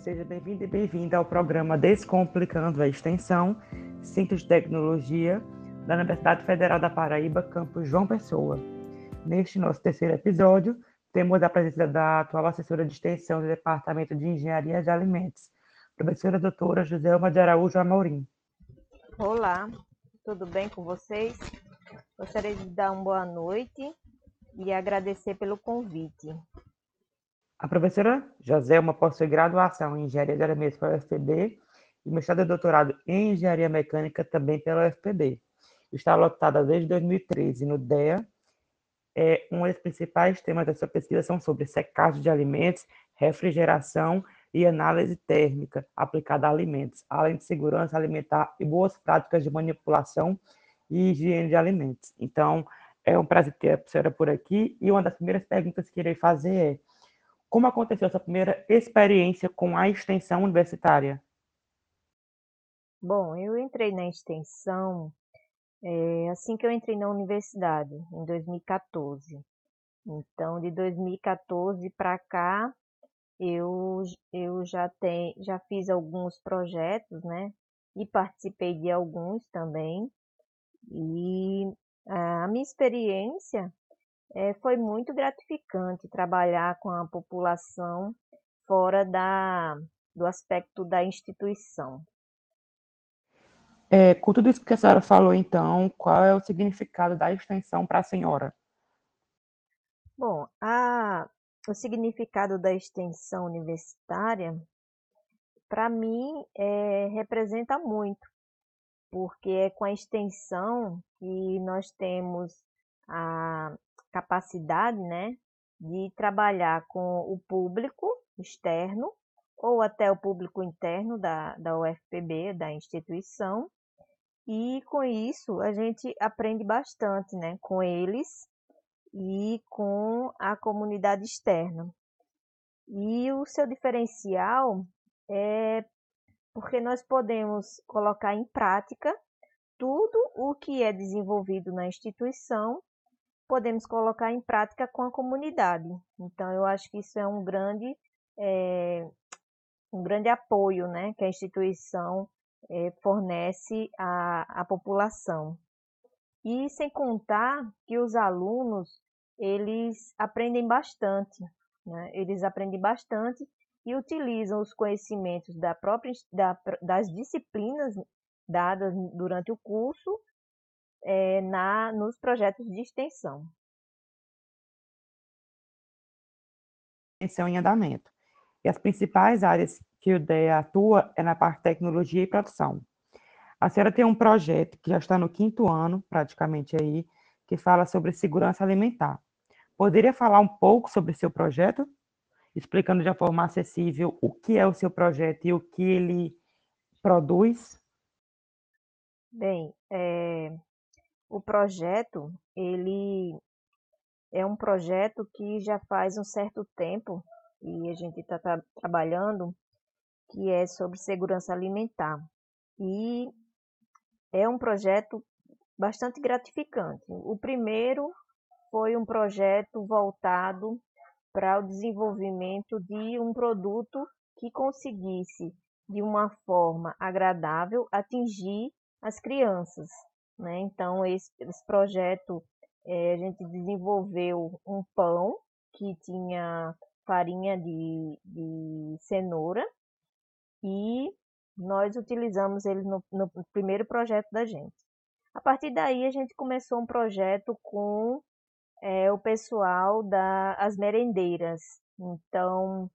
Seja bem-vindo e bem-vinda ao programa Descomplicando a Extensão, Centro de Tecnologia da Universidade Federal da Paraíba, campus João Pessoa. Neste nosso terceiro episódio, temos a presença da atual assessora de extensão do Departamento de Engenharia de Alimentos, professora doutora Joselma de Araújo Amorim. Olá, tudo bem com vocês? Gostaria de dar uma boa noite e agradecer pelo convite. A professora Joselma possui graduação em Engenharia de Alimentos pela UFPB e mestrado e doutorado em Engenharia Mecânica também pela UFPB. Está lotada desde 2013 no DEA. É, um dos principais temas da sua pesquisa são sobre secagem de alimentos, refrigeração e análise térmica aplicada a alimentos, além de segurança alimentar e boas práticas de manipulação e higiene de alimentos. Então, é um prazer ter a professora por aqui e uma das primeiras perguntas que irei fazer é como aconteceu essa primeira experiência com a extensão universitária? Bom, eu entrei na extensão é, assim que eu entrei na universidade, em 2014. Então, de 2014 para cá, eu, eu já, tem, já fiz alguns projetos, né? E participei de alguns também. E a minha experiência é, foi muito gratificante trabalhar com a população fora da, do aspecto da instituição. É, com tudo isso que a senhora falou, então, qual é o significado da extensão para a senhora? Bom, a, o significado da extensão universitária, para mim, é, representa muito, porque é com a extensão que nós temos a, capacidade, né, de trabalhar com o público externo ou até o público interno da, da UFPB, da instituição, e com isso a gente aprende bastante, né, com eles e com a comunidade externa. E o seu diferencial é porque nós podemos colocar em prática tudo o que é desenvolvido na instituição podemos colocar em prática com a comunidade. Então, eu acho que isso é um grande, é, um grande apoio né, que a instituição é, fornece à, à população. E sem contar que os alunos, eles aprendem bastante, né? eles aprendem bastante e utilizam os conhecimentos da própria, da, das disciplinas dadas durante o curso é, na, nos projetos de extensão. Extensão em andamento. E as principais áreas que o DEA atua é na parte de tecnologia e produção. A senhora tem um projeto que já está no quinto ano, praticamente aí, que fala sobre segurança alimentar. Poderia falar um pouco sobre seu projeto? Explicando de forma acessível o que é o seu projeto e o que ele produz? Bem, é, o projeto, ele é um projeto que já faz um certo tempo e a gente está tra trabalhando, que é sobre segurança alimentar. E é um projeto bastante gratificante. O primeiro foi um projeto voltado para o desenvolvimento de um produto que conseguisse, de uma forma agradável, atingir as crianças. Né? Então, esse, esse projeto, é, a gente desenvolveu um pão que tinha farinha de, de cenoura e nós utilizamos ele no, no primeiro projeto da gente. A partir daí, a gente começou um projeto com é, o pessoal das merendeiras. Então,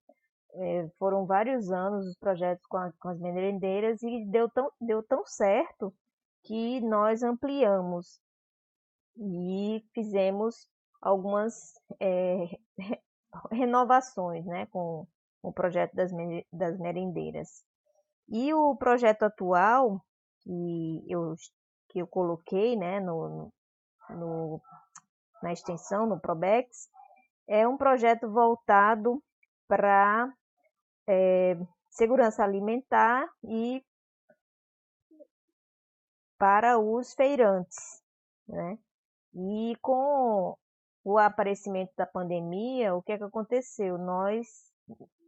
é, foram vários anos os projetos com, a, com, as merendeiras e deu tão, deu tão certo que nós ampliamos e fizemos algumas é, renovações né, com o projeto das, das merendeiras. E o projeto atual que eu, que eu coloquei né, no, no, na extensão, no Probex, é um projeto voltado para é, segurança alimentar e para os feirantes, né? E com o aparecimento da pandemia, o que é que aconteceu? Nós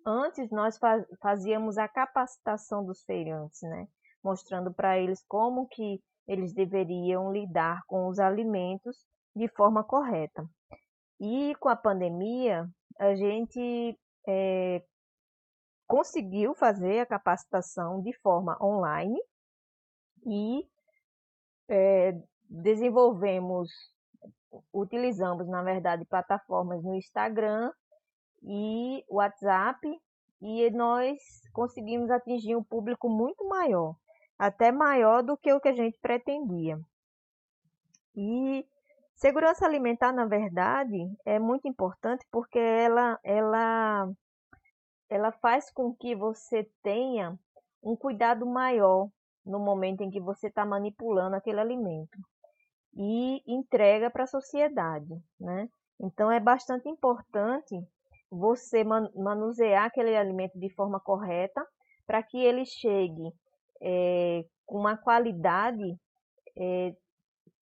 antes nós fazíamos a capacitação dos feirantes, né? Mostrando para eles como que eles deveriam lidar com os alimentos de forma correta. E com a pandemia, a gente é, conseguiu fazer a capacitação de forma online e é, desenvolvemos, utilizamos, na verdade, plataformas no Instagram e WhatsApp e nós conseguimos atingir um público muito maior, até maior do que o que a gente pretendia. E segurança alimentar, na verdade, é muito importante porque ela, ela, ela faz com que você tenha um cuidado maior no momento em que você está manipulando aquele alimento e entrega para a sociedade, né? Então é bastante importante você manusear aquele alimento de forma correta para que ele chegue é, com uma qualidade é,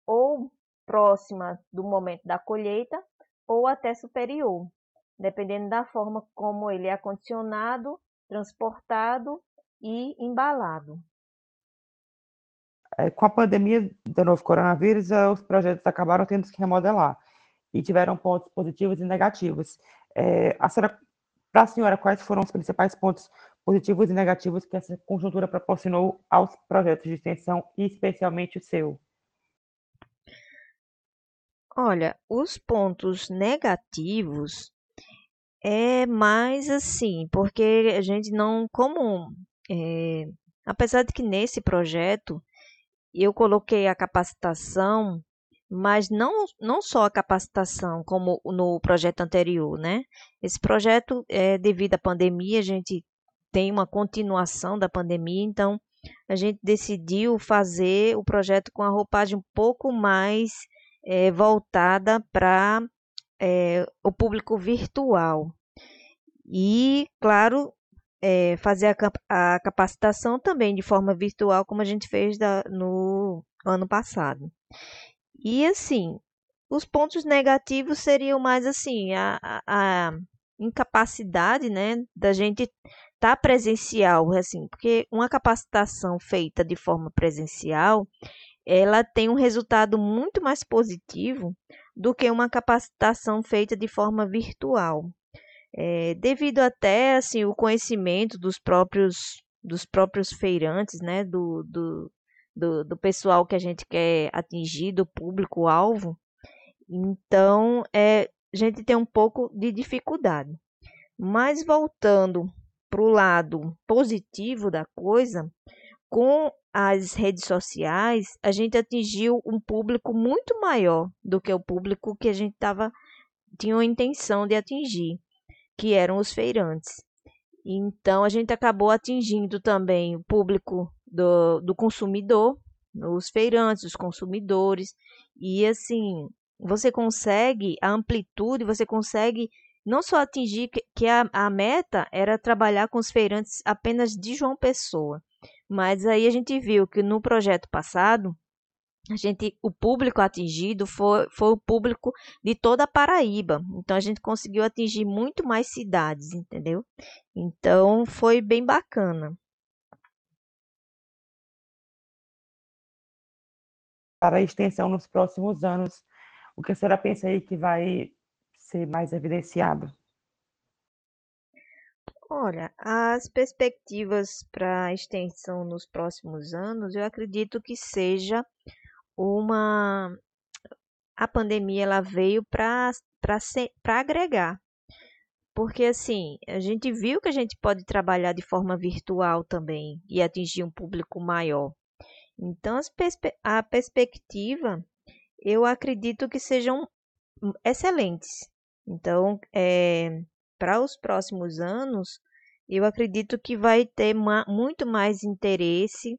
ou próxima do momento da colheita ou até superior, dependendo da forma como ele é acondicionado, transportado e embalado. É, com a pandemia do novo coronavírus, é, os projetos acabaram tendo que remodelar e tiveram pontos positivos e negativos. É, a senhora, para a senhora, quais foram os principais pontos positivos e negativos que essa conjuntura proporcionou aos projetos de extensão, e especialmente o seu? Olha, os pontos negativos é mais assim, porque a gente não, como, é, apesar de que nesse projeto eu coloquei a capacitação, mas não, não só a capacitação, como no projeto anterior, né? Esse projeto, é, devido à pandemia, a gente tem uma continuação da pandemia, então a gente decidiu fazer o projeto com a roupagem um pouco mais é, voltada para é, o público virtual. E, claro, é, fazer a, a, capacitação também de forma virtual, como a gente fez da, no ano passado. E assim, os pontos negativos seriam mais assim, a, a, a incapacidade, né, da gente estar tá presencial, assim, porque uma capacitação feita de forma presencial, ela tem um resultado muito mais positivo do que uma capacitação feita de forma virtual é, devido até assim o conhecimento dos próprios dos próprios feirantes, né, do, do, do, do pessoal que a gente quer atingir, do público-alvo. Então, é, a gente tem um pouco de dificuldade. Mas voltando para o lado positivo da coisa, com as redes sociais, a gente atingiu um público muito maior do que o público que a gente tava, tinha a intenção de atingir que eram os feirantes. Então, a gente acabou atingindo também o público do, do consumidor, os feirantes, os consumidores, e assim, você consegue a amplitude, você consegue não só atingir que, que a, a meta era trabalhar com os feirantes apenas de João Pessoa, mas aí a gente viu que no projeto passado a gente, o público atingido foi, foi o público de toda a Paraíba. Então a gente conseguiu atingir muito mais cidades, entendeu? Então foi bem bacana. Para a extensão nos próximos anos, o que a senhora pensa aí que vai ser mais evidenciado? Olha, as perspectivas para a extensão nos próximos anos, eu acredito que seja uma a pandemia ela veio para agregar. Porque assim, a gente viu que a gente pode trabalhar de forma virtual também e atingir um público maior. Então, perspe a perspectiva, eu acredito que sejam excelentes. Então, é, para os próximos anos, eu acredito que vai ter muito mais interesse,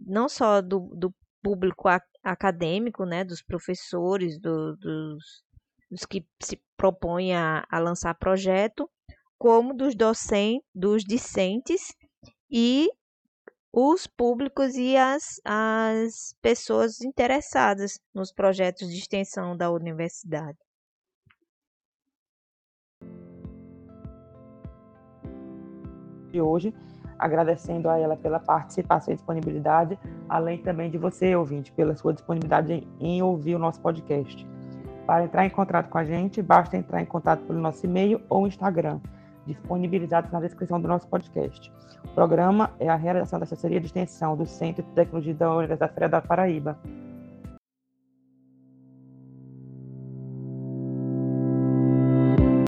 não só do, do público acadêmico, né, dos professores, do, dos, dos, que se propõem a, a lançar projeto, como dos docentes, dos discentes e os públicos e as, as pessoas interessadas nos projetos de extensão da universidade. de hoje, agradecendo a ela pela participação e disponibilidade, além também de você, ouvinte, pela sua disponibilidade em, em ouvir o nosso podcast. Para entrar em contato com a gente, basta entrar em contato pelo nosso e-mail ou Instagram, disponibilizados na descrição do nosso podcast. O programa é a realização da assessoria de extensão do Centro de Tecnologia da Universidade Federal da Paraíba.